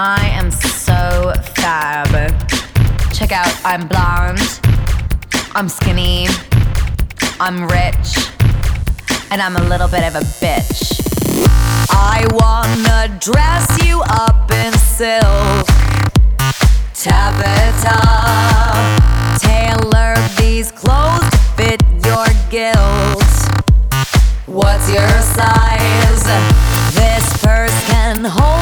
I am so fab. Check out, I'm blonde, I'm skinny, I'm rich, and I'm a little bit of a bitch. I wanna dress you up in silk. Tabitha, tailor these clothes to fit your guilt. What's your size? This purse can hold.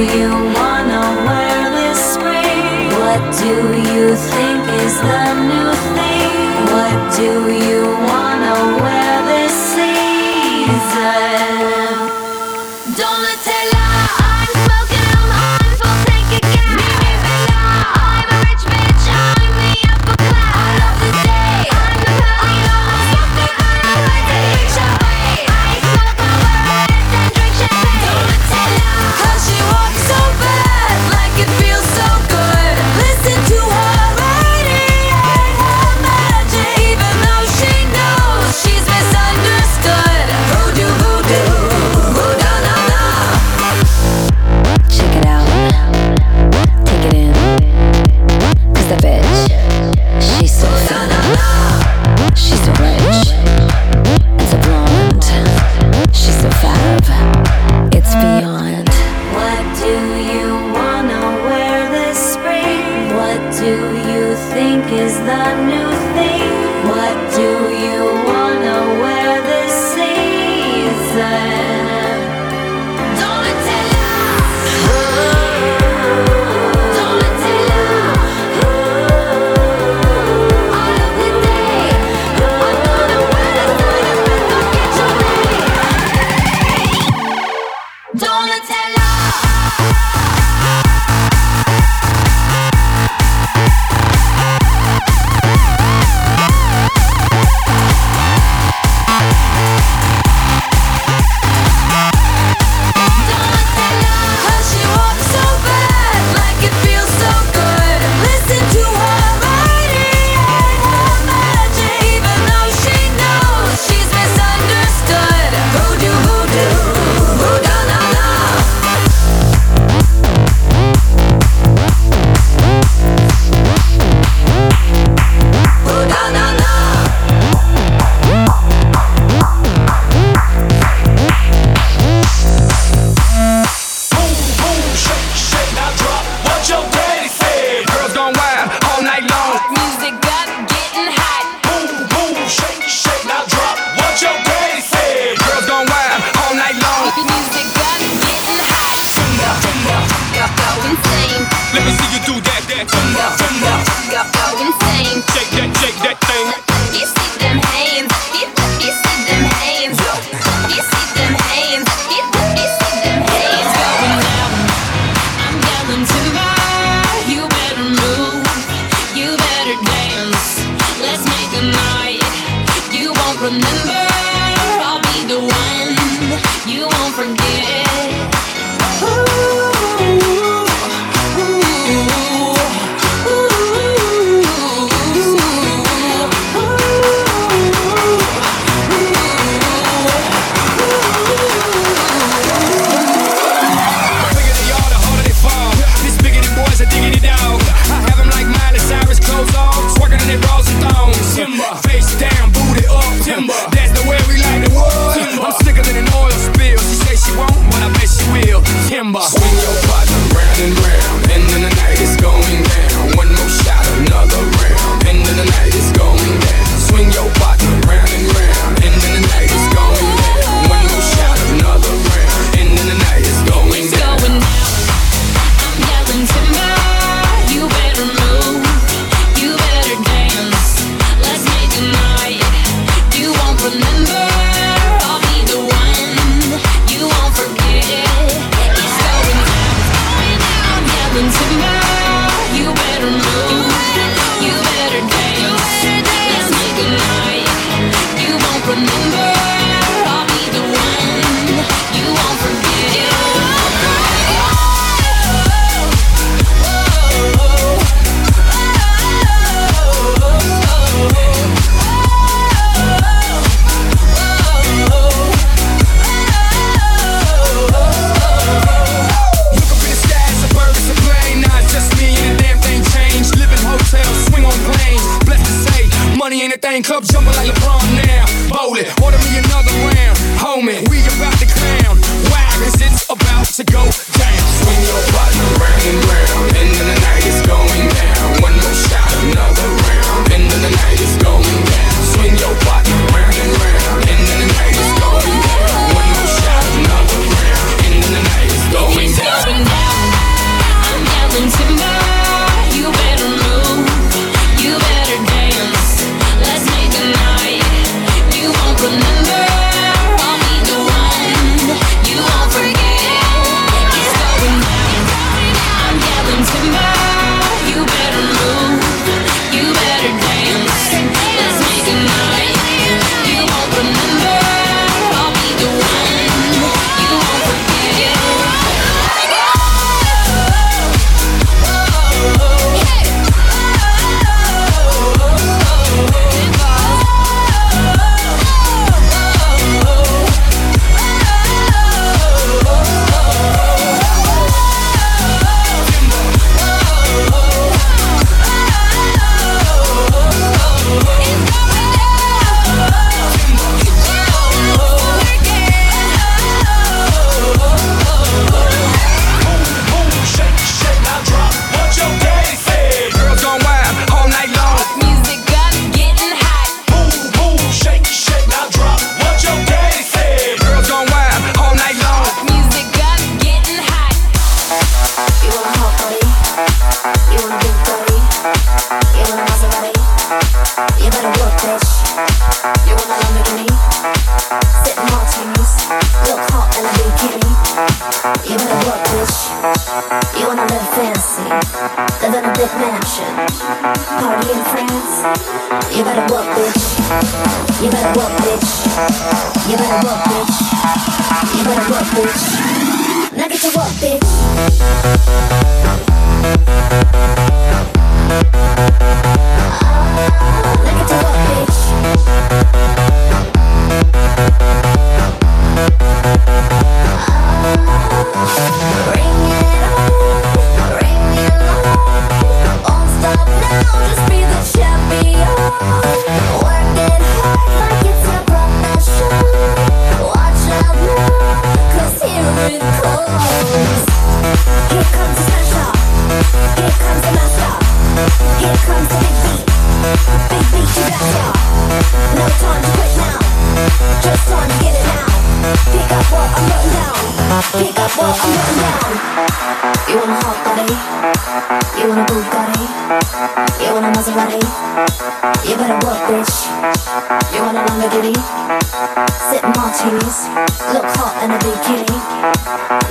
you wanna wear this spring? What do you think is the new thing? What do action. Party in France. You better walk, bitch. You better walk, bitch. You better walk, bitch. You better walk, bitch. Now get to walk, bitch.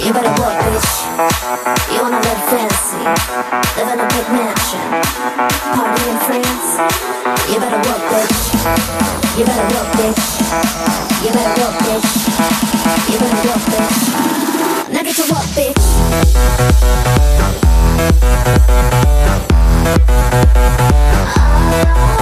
You better work, bitch. You wanna live fancy, live in a big mansion, party in France. You better work, bitch. You better work, bitch. You better work, bitch. You better work, bitch. Now get to work, bitch. Oh.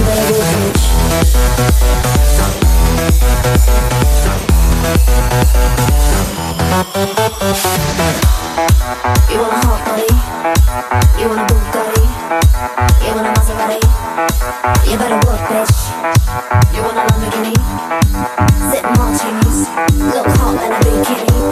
Ready for this? Don't, don't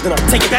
Then I'm taking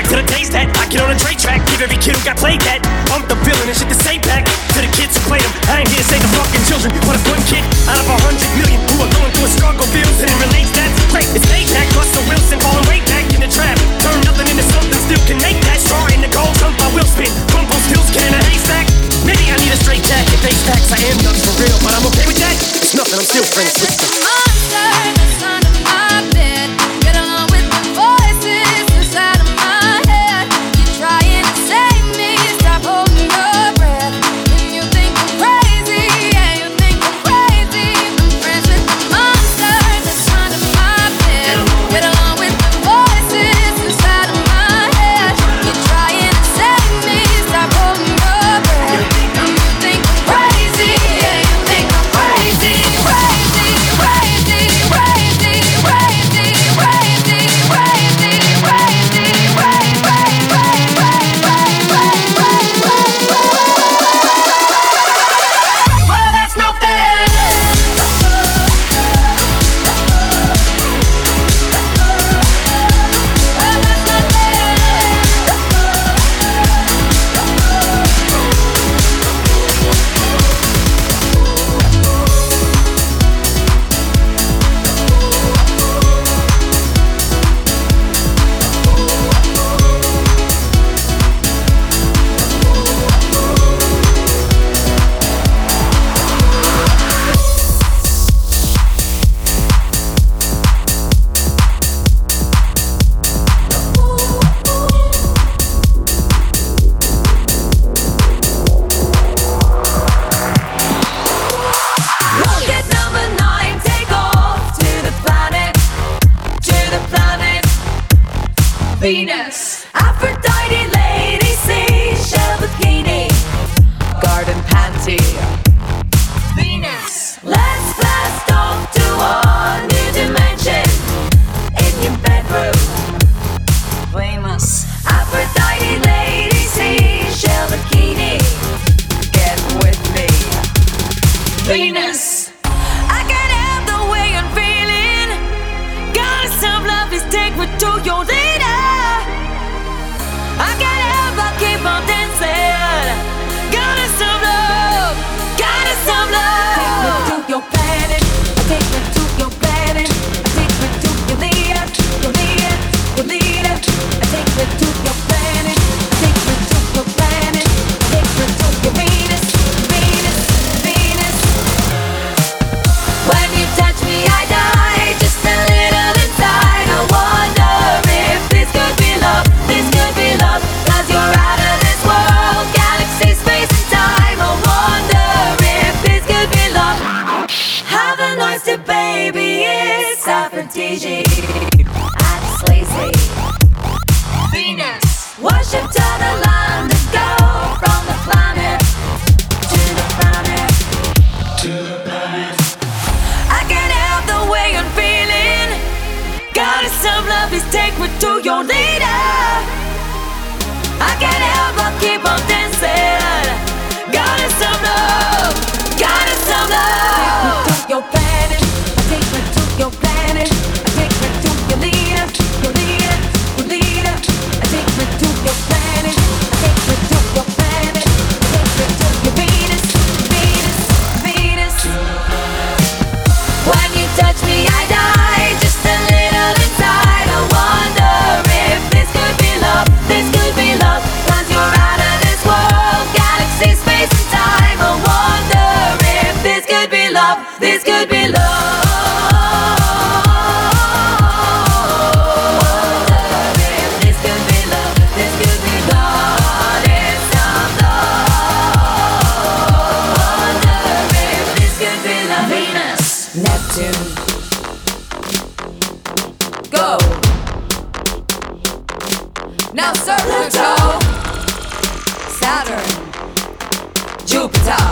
Jupiter,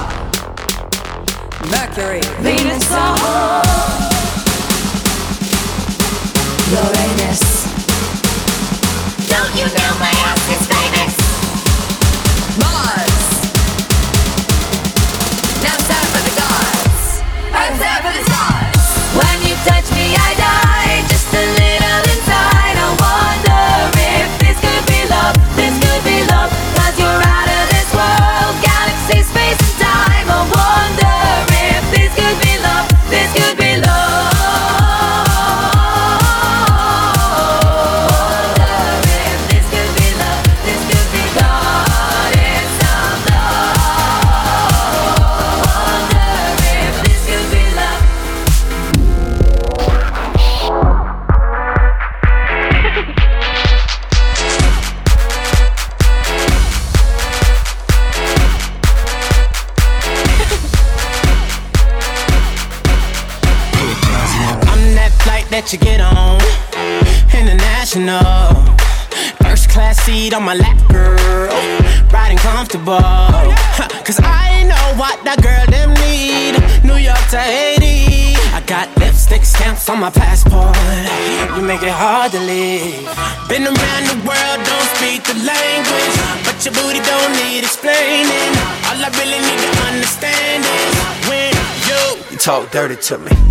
Mercury, Venus, oh. Uranus. Don't you know my house is famous? Mars. Seat on my lap, girl. Riding comfortable. Cause I know what that girl them need. New York to Haiti. I got lipstick stamps on my passport. You make it hard to leave. Been around the world, don't speak the language. But your booty don't need explaining. All I really need to understand is when you, you talk dirty to me.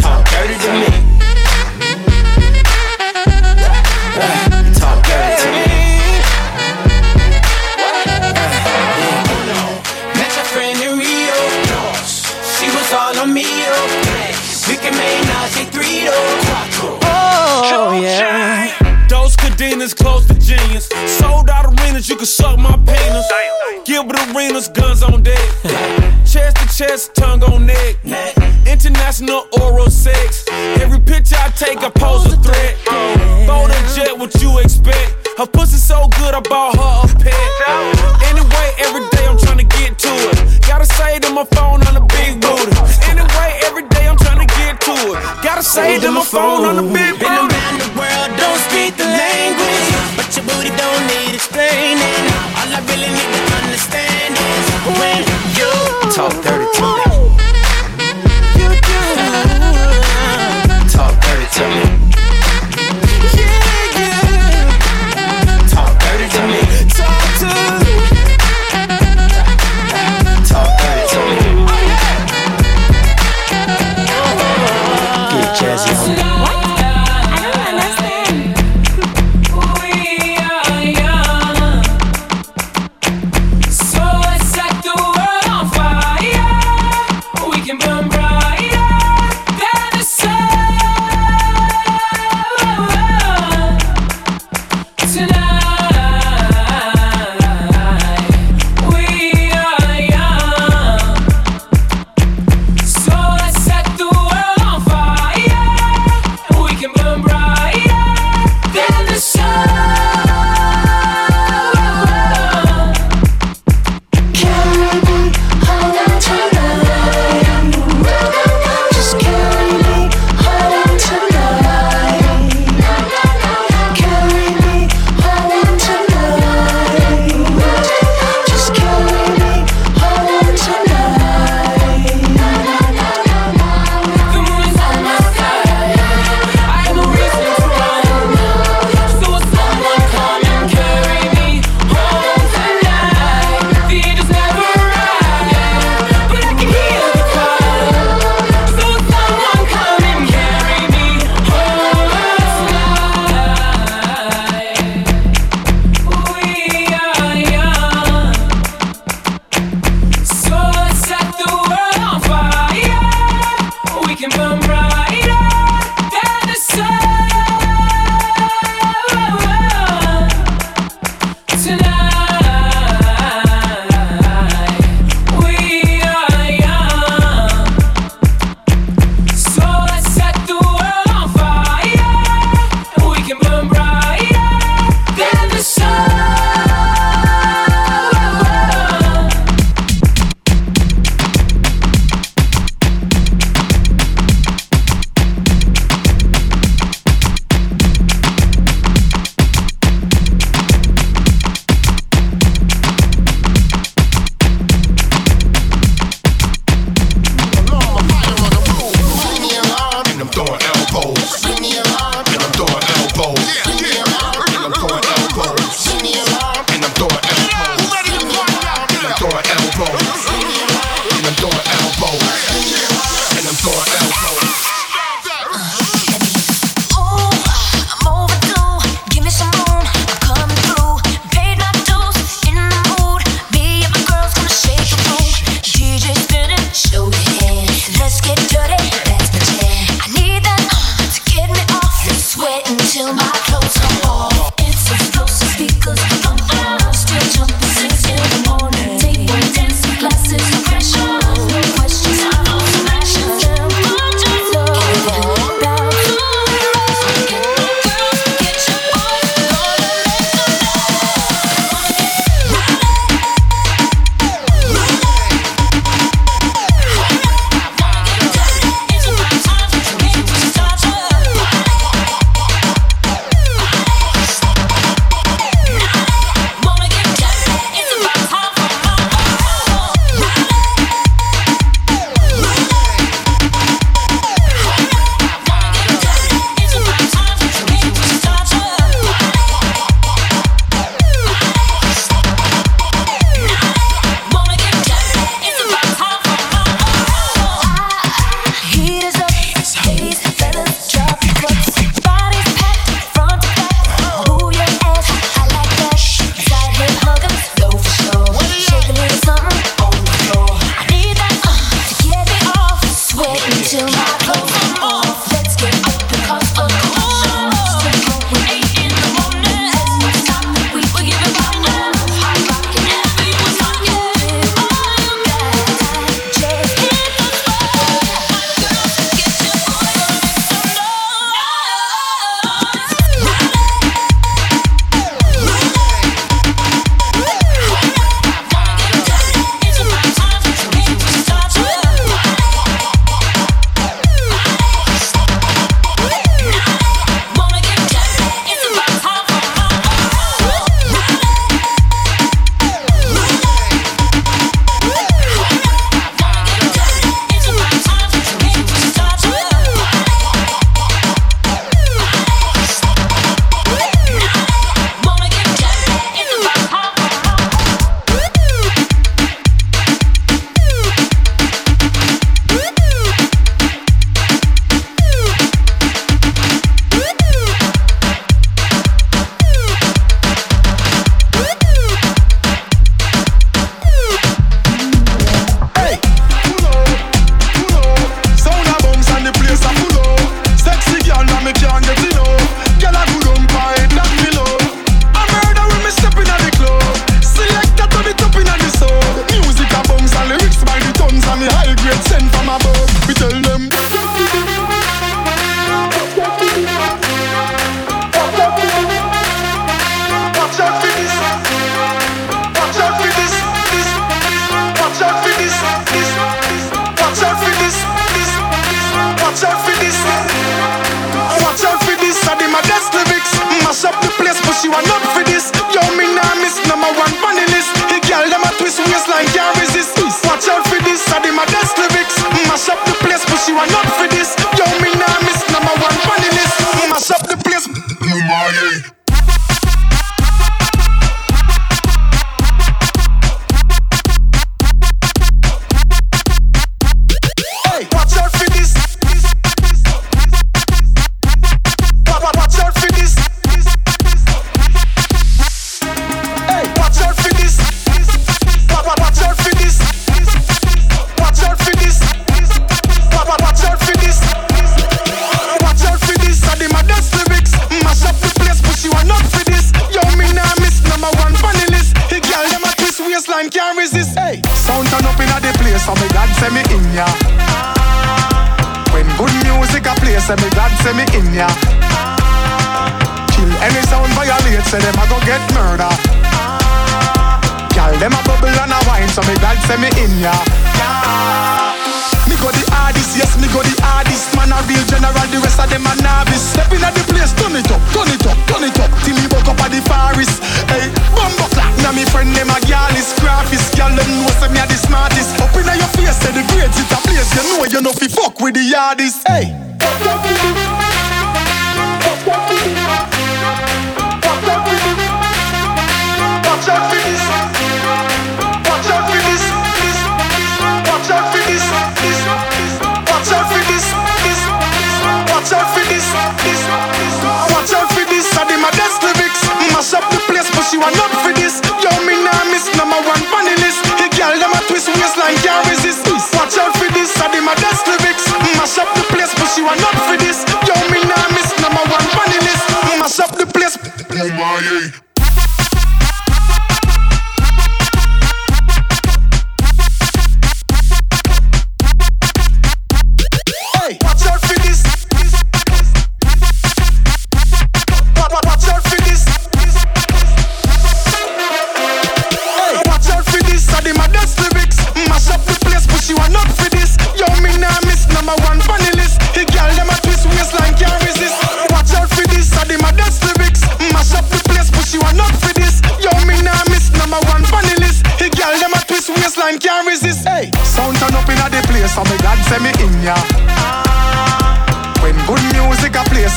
Talk dirty to me. Talk dirty to me. Talk dirty to me. Met your friend in Rio. She was all on me. We can make Nazi three Oh yeah. Those cadenas close to genius. Sold out arenas, you can suck my penis. Gilbert Arenas, guns on deck. chest to chest, tongue on neck. International oral sex. Every picture I take, I pose a threat. Bold and jet, what you expect? Her pussy so good, I bought her a pet. Anyway, every day I'm trying to get to it. Gotta say to my phone on the big booty. Anyway, every day I'm trying to get to it. Gotta say to my phone on the big Been booty. around the world, don't speak the language. But your booty don't need explaining. Talk dirty to me.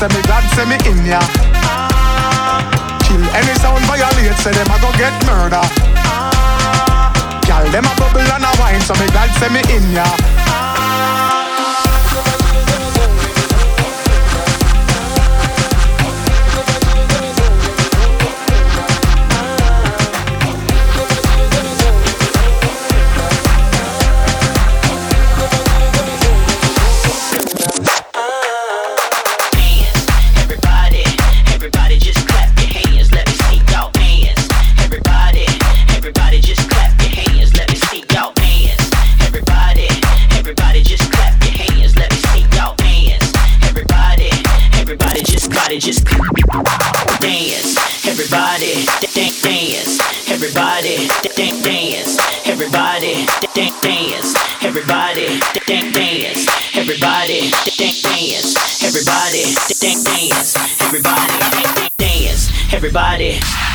say me God, say me in ya. Kill any sound violate, say them a go get murder. Gal them a bubble and a wine, so me God, say me in ya. everybody.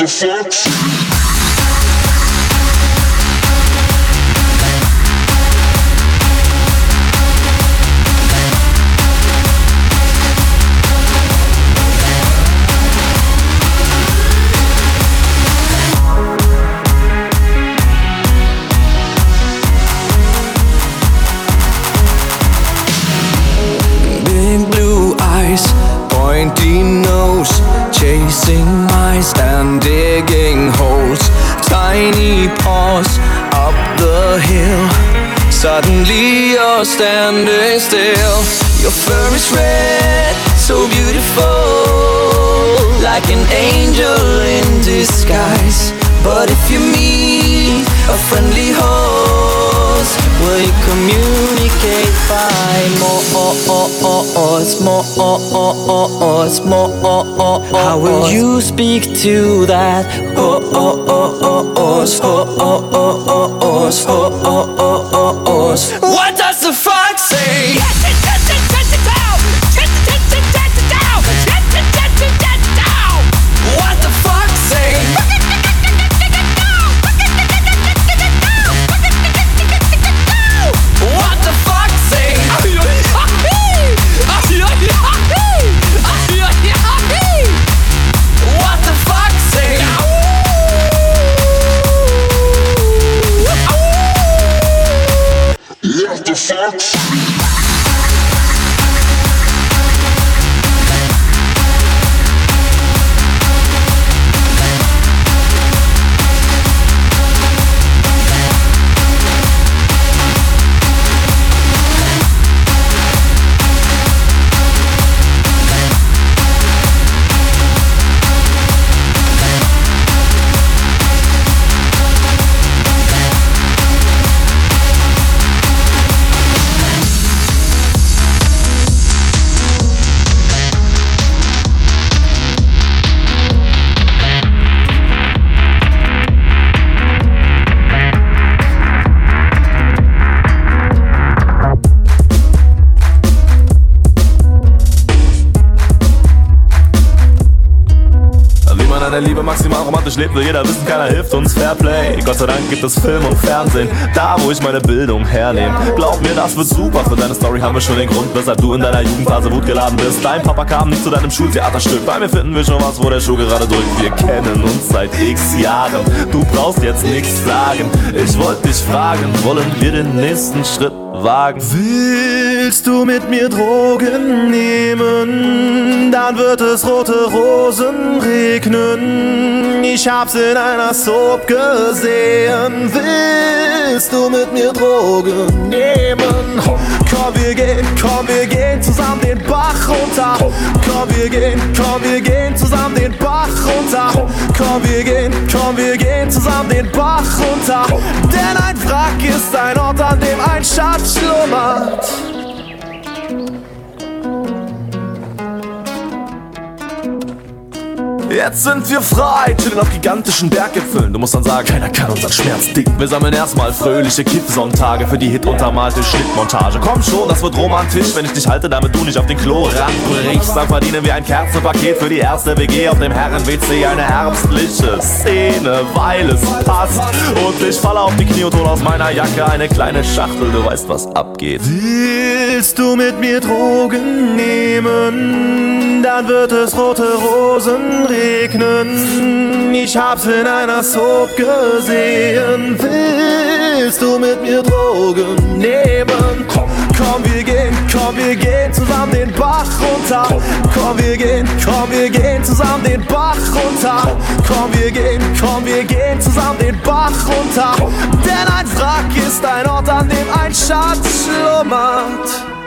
the fuck? Your fur is red, so beautiful Like an angel in disguise But if you meet a friendly horse Will you communicate by more more more How will you speak to that horse horse horse horse horse horse lebt, will jeder wissen, keiner hilft uns Fairplay. Gott sei Dank gibt es Film und Fernsehen, da wo ich meine Bildung hernehme. Glaub mir, das wird super. Für deine Story haben wir schon den Grund, weshalb du in deiner Jugendphase wutgeladen bist. Dein Papa kam nicht zu deinem Schultheaterstück. Bei mir finden wir schon was, wo der Schuh gerade drückt. Wir kennen uns seit x Jahren. Du brauchst jetzt nichts sagen. Ich wollte dich fragen, wollen wir den nächsten Schritt wagen? Willst du mit mir Drogen nehmen? Dann wird es rote Rosen regnen. Ich hab's in einer Soap gesehen. Willst du mit mir Drogen nehmen? Komm, wir gehen, komm, wir gehen zusammen den Bach runter. Komm, wir gehen, komm, wir gehen zusammen den Bach runter. Komm, wir gehen, komm, wir gehen zusammen den Bach runter. Denn ein Wrack ist ein Ort, an dem ein Schatz schlummert. Jetzt sind wir frei, chillen auf gigantischen Berggipfeln. Du musst dann sagen, keiner kann unseren Schmerz dicken. Wir sammeln erstmal fröhliche Kippsonntage für die Hit-untermalte Schnittmontage. Komm schon, das wird romantisch, wenn ich dich halte, damit du nicht auf den Klo ranbrichst. Dann verdienen wir ein Kerzenpaket für die erste WG auf dem Herren-WC. Eine herbstliche Szene, weil es passt. Und ich falle auf die Knie und hol aus meiner Jacke eine kleine Schachtel. Du weißt, was abgeht. Willst du mit mir Drogen nehmen? Dann wird es rote Rosen regnen. Ich hab's in einer Soap gesehen. Willst du mit mir Drogen nehmen? Komm, komm, wir gehen, komm, wir gehen zusammen den Bach runter. Komm, wir gehen, komm, wir gehen zusammen den Bach runter. Komm, wir gehen, komm, wir gehen zusammen den Bach runter. Denn ein Wrack ist ein Ort, an dem ein Schatz schlummert.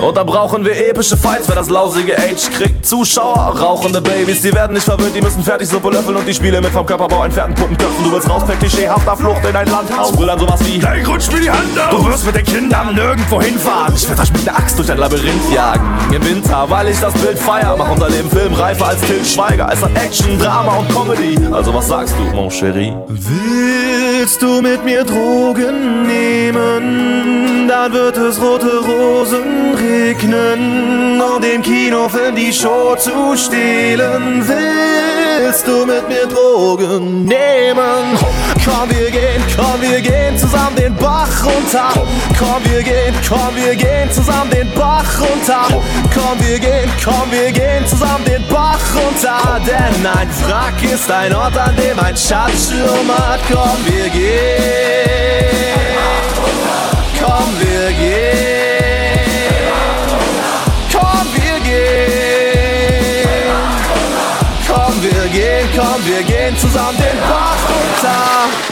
Und da brauchen wir epische Fights, wer das lausige Age kriegt. Zuschauer, rauchende Babys, die werden nicht verwöhnt, die müssen fertig Suppe löffeln und die Spiele mit vom Körperbau entfernten Puppenköpfen. Du willst raus per klischeehafter Flucht in ein Landhaus. Dann sowas wie, hey, rutsch mir die Hand auf. Du wirst mit den Kindern nirgendwo hinfahren. Ich werd euch mit der Axt durch ein Labyrinth jagen. Im Winter, weil ich das Bild feier, mach unser Leben filmreifer als Til Schweiger. Es hat Action, Drama und Comedy. Also was sagst du, mon chéri? Willst du mit mir Drogen nehmen? Dann wird es rote Rosen regnen und im Kinofilm die Show zu stehlen. Willst du mit mir Drogen nehmen? Komm, wir gehen, komm, wir gehen zusammen den Bach runter. Komm, wir gehen, komm, wir gehen zusammen den Bach runter. Komm, wir gehen, komm, wir gehen zusammen den Bach runter. Denn ein Wrack ist ein Ort, an dem ein Schatz schlummert. Komm, wir gehen. Komm, wir gehen. an den Bach runter.